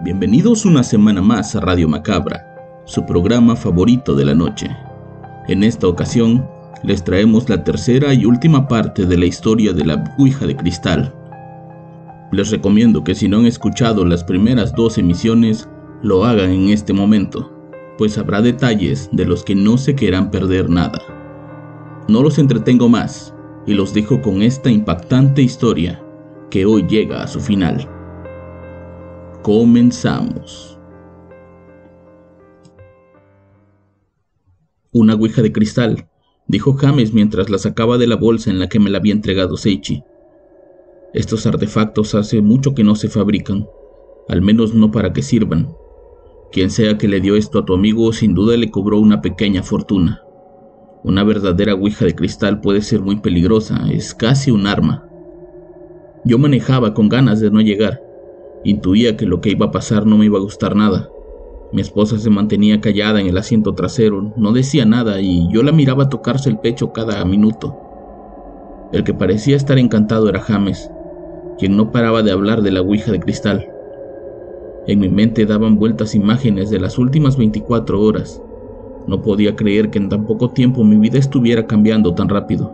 Bienvenidos una semana más a Radio Macabra, su programa favorito de la noche. En esta ocasión les traemos la tercera y última parte de la historia de la Ouija de Cristal. Les recomiendo que si no han escuchado las primeras dos emisiones, lo hagan en este momento, pues habrá detalles de los que no se querrán perder nada. No los entretengo más y los dejo con esta impactante historia que hoy llega a su final. Comenzamos. Una Ouija de cristal dijo James mientras la sacaba de la bolsa en la que me la había entregado Seichi. Estos artefactos hace mucho que no se fabrican, al menos no para que sirvan. Quien sea que le dio esto a tu amigo sin duda le cobró una pequeña fortuna. Una verdadera ouija de cristal puede ser muy peligrosa, es casi un arma. Yo manejaba con ganas de no llegar. Intuía que lo que iba a pasar no me iba a gustar nada. Mi esposa se mantenía callada en el asiento trasero, no decía nada y yo la miraba tocarse el pecho cada minuto. El que parecía estar encantado era James, quien no paraba de hablar de la Ouija de cristal. En mi mente daban vueltas imágenes de las últimas 24 horas. No podía creer que en tan poco tiempo mi vida estuviera cambiando tan rápido.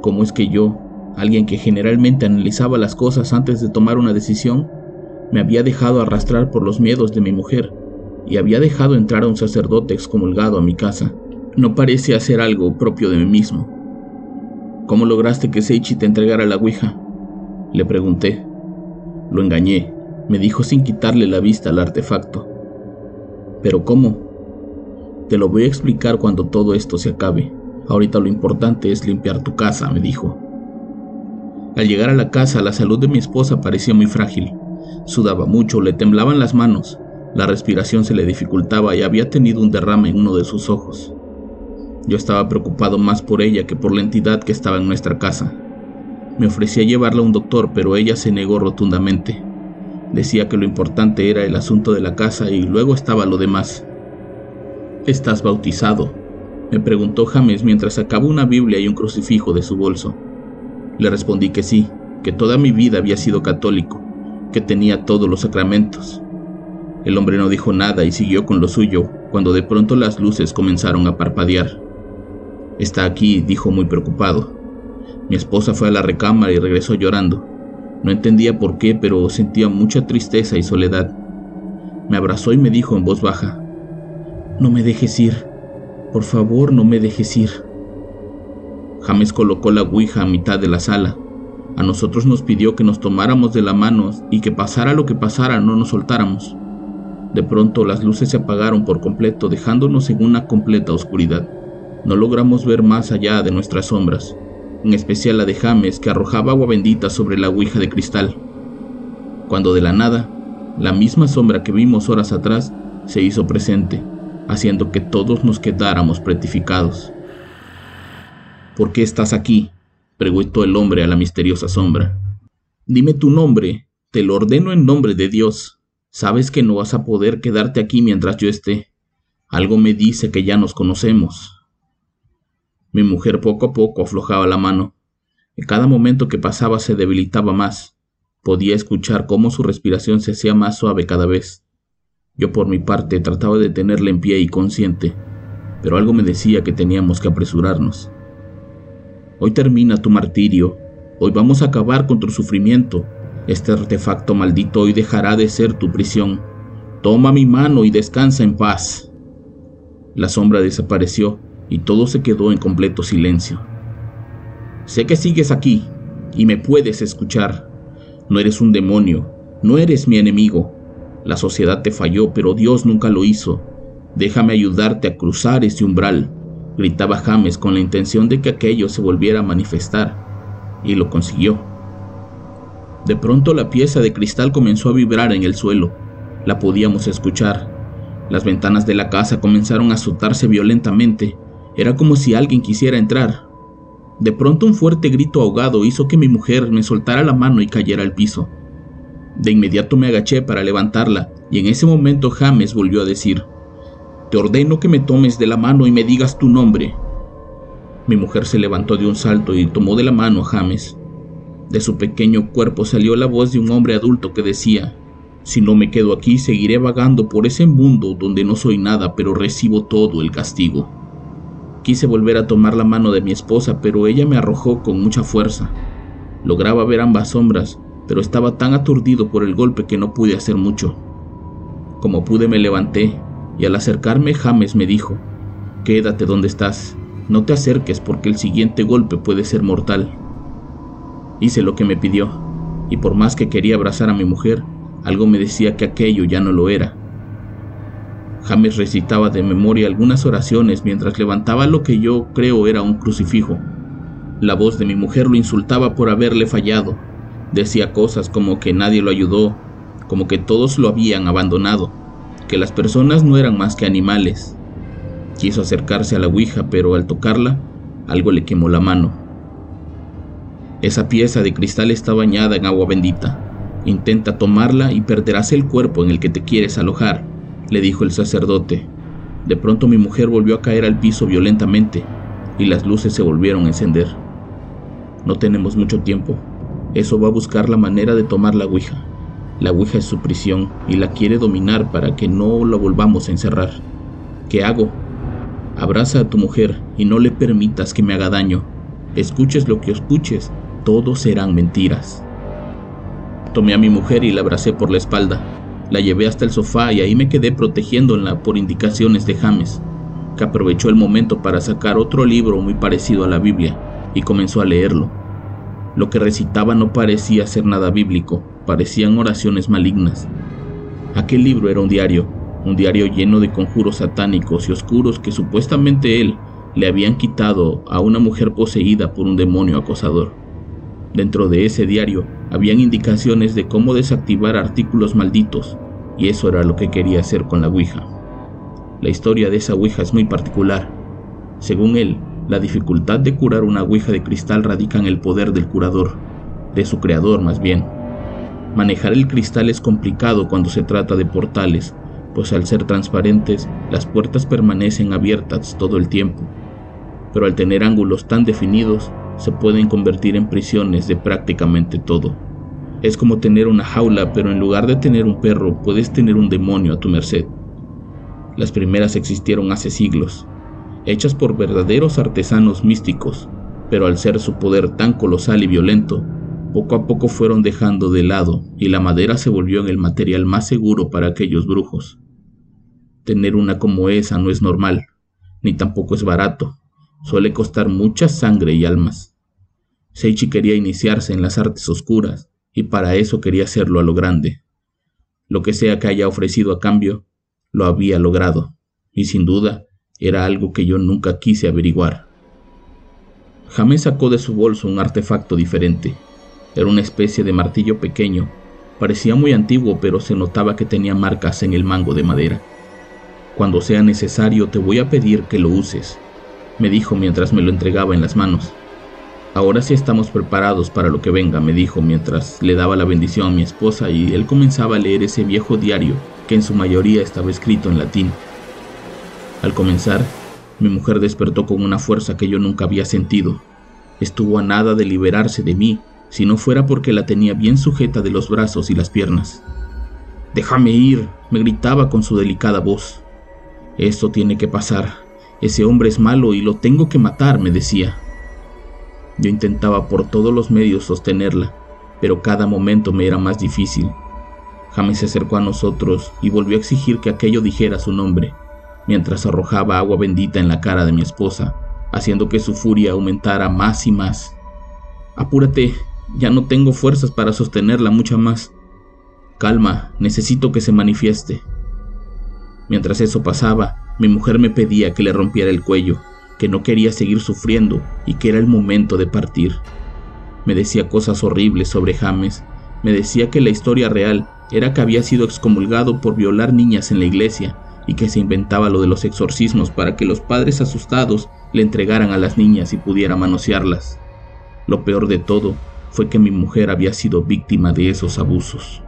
¿Cómo es que yo, alguien que generalmente analizaba las cosas antes de tomar una decisión, me había dejado arrastrar por los miedos de mi mujer y había dejado entrar a un sacerdote excomulgado a mi casa. No parece hacer algo propio de mí mismo. ¿Cómo lograste que Seichi te entregara la Ouija? Le pregunté. Lo engañé, me dijo sin quitarle la vista al artefacto. ¿Pero cómo? Te lo voy a explicar cuando todo esto se acabe. Ahorita lo importante es limpiar tu casa, me dijo. Al llegar a la casa, la salud de mi esposa parecía muy frágil. Sudaba mucho, le temblaban las manos, la respiración se le dificultaba y había tenido un derrame en uno de sus ojos. Yo estaba preocupado más por ella que por la entidad que estaba en nuestra casa. Me ofrecía llevarla a un doctor, pero ella se negó rotundamente. Decía que lo importante era el asunto de la casa y luego estaba lo demás. ¿Estás bautizado? me preguntó James mientras sacaba una Biblia y un crucifijo de su bolso. Le respondí que sí, que toda mi vida había sido católico, que tenía todos los sacramentos, el hombre no dijo nada y siguió con lo suyo, cuando de pronto las luces comenzaron a parpadear. Está aquí, dijo muy preocupado. Mi esposa fue a la recámara y regresó llorando. No entendía por qué, pero sentía mucha tristeza y soledad. Me abrazó y me dijo en voz baja, No me dejes ir, por favor no me dejes ir. James colocó la ouija a mitad de la sala. A nosotros nos pidió que nos tomáramos de la mano y que pasara lo que pasara no nos soltáramos. De pronto las luces se apagaron por completo, dejándonos en una completa oscuridad. No logramos ver más allá de nuestras sombras, en especial la de James que arrojaba agua bendita sobre la ouija de cristal. Cuando de la nada, la misma sombra que vimos horas atrás se hizo presente, haciendo que todos nos quedáramos pretificados. ¿Por qué estás aquí? Preguntó el hombre a la misteriosa sombra. Dime tu nombre, te lo ordeno en nombre de Dios, Sabes que no vas a poder quedarte aquí mientras yo esté. Algo me dice que ya nos conocemos. Mi mujer poco a poco aflojaba la mano. En cada momento que pasaba se debilitaba más. Podía escuchar cómo su respiración se hacía más suave cada vez. Yo por mi parte trataba de tenerla en pie y consciente, pero algo me decía que teníamos que apresurarnos. Hoy termina tu martirio, hoy vamos a acabar con tu sufrimiento, este artefacto maldito hoy dejará de ser tu prisión. Toma mi mano y descansa en paz. La sombra desapareció y todo se quedó en completo silencio. Sé que sigues aquí y me puedes escuchar. No eres un demonio, no eres mi enemigo. La sociedad te falló, pero Dios nunca lo hizo. Déjame ayudarte a cruzar este umbral. Gritaba James con la intención de que aquello se volviera a manifestar, y lo consiguió. De pronto la pieza de cristal comenzó a vibrar en el suelo. La podíamos escuchar. Las ventanas de la casa comenzaron a azotarse violentamente. Era como si alguien quisiera entrar. De pronto un fuerte grito ahogado hizo que mi mujer me soltara la mano y cayera al piso. De inmediato me agaché para levantarla, y en ese momento James volvió a decir, te ordeno que me tomes de la mano y me digas tu nombre. Mi mujer se levantó de un salto y tomó de la mano a James. De su pequeño cuerpo salió la voz de un hombre adulto que decía, si no me quedo aquí seguiré vagando por ese mundo donde no soy nada pero recibo todo el castigo. Quise volver a tomar la mano de mi esposa, pero ella me arrojó con mucha fuerza. Lograba ver ambas sombras, pero estaba tan aturdido por el golpe que no pude hacer mucho. Como pude me levanté y al acercarme James me dijo, Quédate donde estás, no te acerques porque el siguiente golpe puede ser mortal. Hice lo que me pidió, y por más que quería abrazar a mi mujer, algo me decía que aquello ya no lo era. James recitaba de memoria algunas oraciones mientras levantaba lo que yo creo era un crucifijo. La voz de mi mujer lo insultaba por haberle fallado. Decía cosas como que nadie lo ayudó, como que todos lo habían abandonado que las personas no eran más que animales. Quiso acercarse a la Ouija, pero al tocarla, algo le quemó la mano. Esa pieza de cristal está bañada en agua bendita. Intenta tomarla y perderás el cuerpo en el que te quieres alojar, le dijo el sacerdote. De pronto mi mujer volvió a caer al piso violentamente y las luces se volvieron a encender. No tenemos mucho tiempo. Eso va a buscar la manera de tomar la Ouija. La Ouija es su prisión y la quiere dominar para que no la volvamos a encerrar. ¿Qué hago? Abraza a tu mujer y no le permitas que me haga daño. Escuches lo que escuches, todos serán mentiras. Tomé a mi mujer y la abracé por la espalda. La llevé hasta el sofá y ahí me quedé protegiéndola por indicaciones de James, que aprovechó el momento para sacar otro libro muy parecido a la Biblia y comenzó a leerlo. Lo que recitaba no parecía ser nada bíblico, parecían oraciones malignas. Aquel libro era un diario, un diario lleno de conjuros satánicos y oscuros que supuestamente él le habían quitado a una mujer poseída por un demonio acosador. Dentro de ese diario habían indicaciones de cómo desactivar artículos malditos, y eso era lo que quería hacer con la Ouija. La historia de esa Ouija es muy particular. Según él, la dificultad de curar una Ouija de cristal radica en el poder del curador, de su creador más bien, Manejar el cristal es complicado cuando se trata de portales, pues al ser transparentes, las puertas permanecen abiertas todo el tiempo. Pero al tener ángulos tan definidos, se pueden convertir en prisiones de prácticamente todo. Es como tener una jaula, pero en lugar de tener un perro, puedes tener un demonio a tu merced. Las primeras existieron hace siglos, hechas por verdaderos artesanos místicos, pero al ser su poder tan colosal y violento, poco a poco fueron dejando de lado y la madera se volvió en el material más seguro para aquellos brujos. Tener una como esa no es normal, ni tampoco es barato, suele costar mucha sangre y almas. Seichi quería iniciarse en las artes oscuras y para eso quería hacerlo a lo grande. Lo que sea que haya ofrecido a cambio, lo había logrado, y sin duda era algo que yo nunca quise averiguar. James sacó de su bolso un artefacto diferente, era una especie de martillo pequeño. Parecía muy antiguo, pero se notaba que tenía marcas en el mango de madera. Cuando sea necesario te voy a pedir que lo uses, me dijo mientras me lo entregaba en las manos. Ahora sí estamos preparados para lo que venga, me dijo mientras le daba la bendición a mi esposa y él comenzaba a leer ese viejo diario que en su mayoría estaba escrito en latín. Al comenzar, mi mujer despertó con una fuerza que yo nunca había sentido. Estuvo a nada de liberarse de mí si no fuera porque la tenía bien sujeta de los brazos y las piernas. Déjame ir, me gritaba con su delicada voz. Esto tiene que pasar. Ese hombre es malo y lo tengo que matar, me decía. Yo intentaba por todos los medios sostenerla, pero cada momento me era más difícil. James se acercó a nosotros y volvió a exigir que aquello dijera su nombre, mientras arrojaba agua bendita en la cara de mi esposa, haciendo que su furia aumentara más y más. Apúrate, ya no tengo fuerzas para sostenerla mucha más. Calma, necesito que se manifieste. Mientras eso pasaba, mi mujer me pedía que le rompiera el cuello, que no quería seguir sufriendo y que era el momento de partir. Me decía cosas horribles sobre James, me decía que la historia real era que había sido excomulgado por violar niñas en la iglesia y que se inventaba lo de los exorcismos para que los padres asustados le entregaran a las niñas y pudiera manosearlas. Lo peor de todo fue que mi mujer había sido víctima de esos abusos.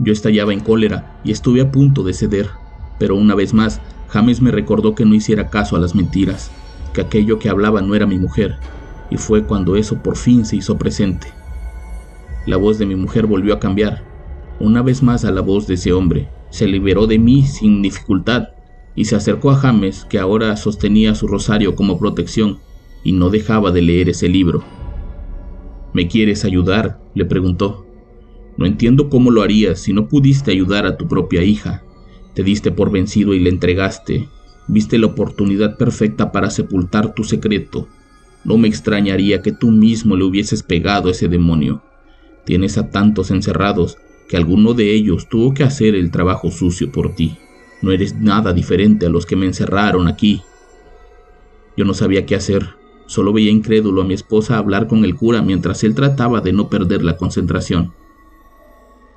Yo estallaba en cólera y estuve a punto de ceder, pero una vez más James me recordó que no hiciera caso a las mentiras, que aquello que hablaba no era mi mujer, y fue cuando eso por fin se hizo presente. La voz de mi mujer volvió a cambiar, una vez más a la voz de ese hombre, se liberó de mí sin dificultad y se acercó a James, que ahora sostenía su rosario como protección y no dejaba de leer ese libro. ¿Me quieres ayudar? le preguntó. No entiendo cómo lo harías si no pudiste ayudar a tu propia hija. Te diste por vencido y le entregaste. Viste la oportunidad perfecta para sepultar tu secreto. No me extrañaría que tú mismo le hubieses pegado a ese demonio. Tienes a tantos encerrados que alguno de ellos tuvo que hacer el trabajo sucio por ti. No eres nada diferente a los que me encerraron aquí. Yo no sabía qué hacer. Solo veía incrédulo a mi esposa hablar con el cura mientras él trataba de no perder la concentración.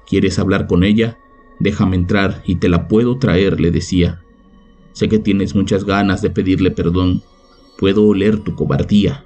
¿Quieres hablar con ella? Déjame entrar y te la puedo traer, le decía. Sé que tienes muchas ganas de pedirle perdón. Puedo oler tu cobardía.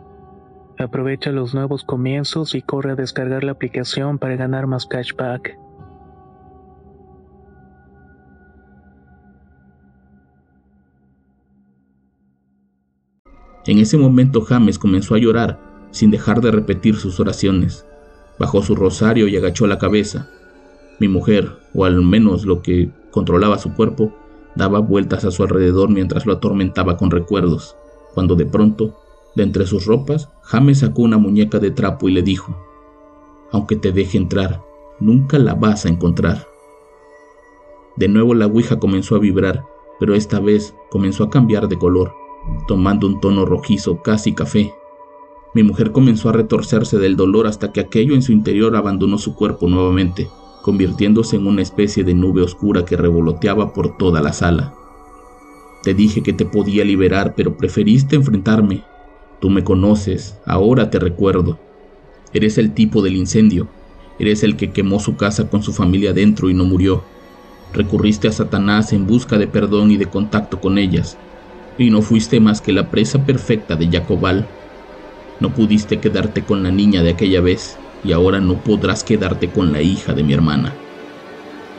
Aprovecha los nuevos comienzos y corre a descargar la aplicación para ganar más cashback. En ese momento James comenzó a llorar, sin dejar de repetir sus oraciones. Bajó su rosario y agachó la cabeza. Mi mujer, o al menos lo que controlaba su cuerpo, daba vueltas a su alrededor mientras lo atormentaba con recuerdos, cuando de pronto de entre sus ropas, James sacó una muñeca de trapo y le dijo, Aunque te deje entrar, nunca la vas a encontrar. De nuevo la ouija comenzó a vibrar, pero esta vez comenzó a cambiar de color, tomando un tono rojizo casi café. Mi mujer comenzó a retorcerse del dolor hasta que aquello en su interior abandonó su cuerpo nuevamente, convirtiéndose en una especie de nube oscura que revoloteaba por toda la sala. Te dije que te podía liberar, pero preferiste enfrentarme. Tú me conoces, ahora te recuerdo. Eres el tipo del incendio. Eres el que quemó su casa con su familia dentro y no murió. Recurriste a Satanás en busca de perdón y de contacto con ellas, y no fuiste más que la presa perfecta de Jacobal. No pudiste quedarte con la niña de aquella vez, y ahora no podrás quedarte con la hija de mi hermana.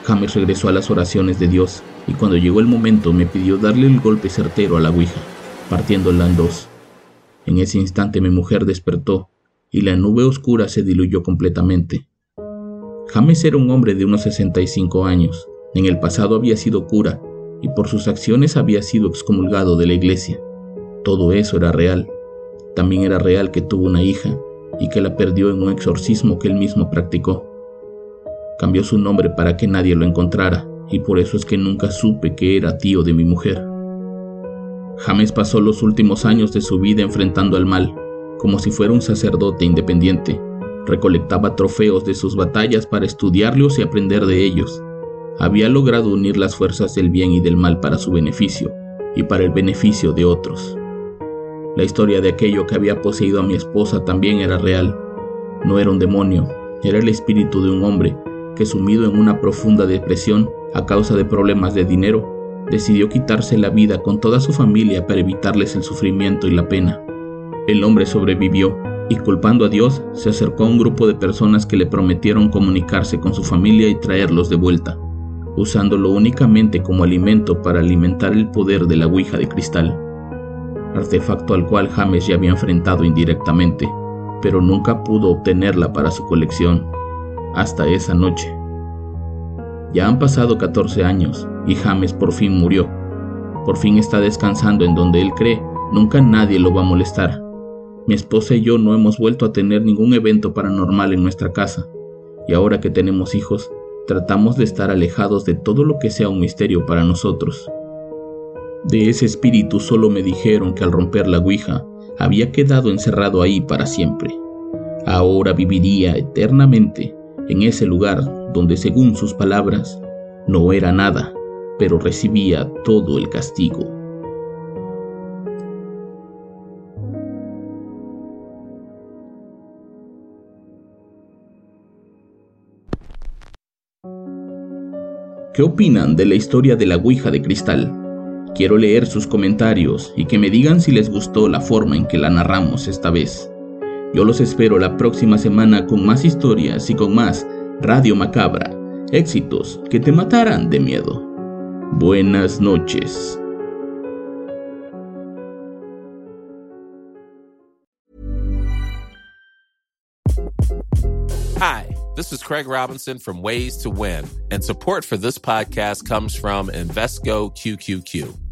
James regresó a las oraciones de Dios, y cuando llegó el momento me pidió darle el golpe certero a la Ouija, partiéndola en dos. En ese instante mi mujer despertó, y la nube oscura se diluyó completamente. James era un hombre de unos 65 años. En el pasado había sido cura, y por sus acciones había sido excomulgado de la iglesia. Todo eso era real. También era real que tuvo una hija y que la perdió en un exorcismo que él mismo practicó. Cambió su nombre para que nadie lo encontrara, y por eso es que nunca supe que era tío de mi mujer. James pasó los últimos años de su vida enfrentando al mal, como si fuera un sacerdote independiente. Recolectaba trofeos de sus batallas para estudiarlos y aprender de ellos. Había logrado unir las fuerzas del bien y del mal para su beneficio y para el beneficio de otros. La historia de aquello que había poseído a mi esposa también era real. No era un demonio, era el espíritu de un hombre que sumido en una profunda depresión a causa de problemas de dinero, decidió quitarse la vida con toda su familia para evitarles el sufrimiento y la pena. El hombre sobrevivió y culpando a Dios se acercó a un grupo de personas que le prometieron comunicarse con su familia y traerlos de vuelta, usándolo únicamente como alimento para alimentar el poder de la Ouija de cristal artefacto al cual James ya había enfrentado indirectamente, pero nunca pudo obtenerla para su colección, hasta esa noche. Ya han pasado 14 años y James por fin murió. Por fin está descansando en donde él cree, nunca nadie lo va a molestar. Mi esposa y yo no hemos vuelto a tener ningún evento paranormal en nuestra casa, y ahora que tenemos hijos, tratamos de estar alejados de todo lo que sea un misterio para nosotros. De ese espíritu solo me dijeron que al romper la Ouija había quedado encerrado ahí para siempre. Ahora viviría eternamente en ese lugar donde según sus palabras no era nada, pero recibía todo el castigo. ¿Qué opinan de la historia de la Ouija de cristal? Quiero leer sus comentarios y que me digan si les gustó la forma en que la narramos esta vez. Yo los espero la próxima semana con más historias y con más Radio Macabra, éxitos que te matarán de miedo. Buenas noches. Hi, this is Craig Robinson from Ways to Win, and support for this podcast comes from Invesco QQQ.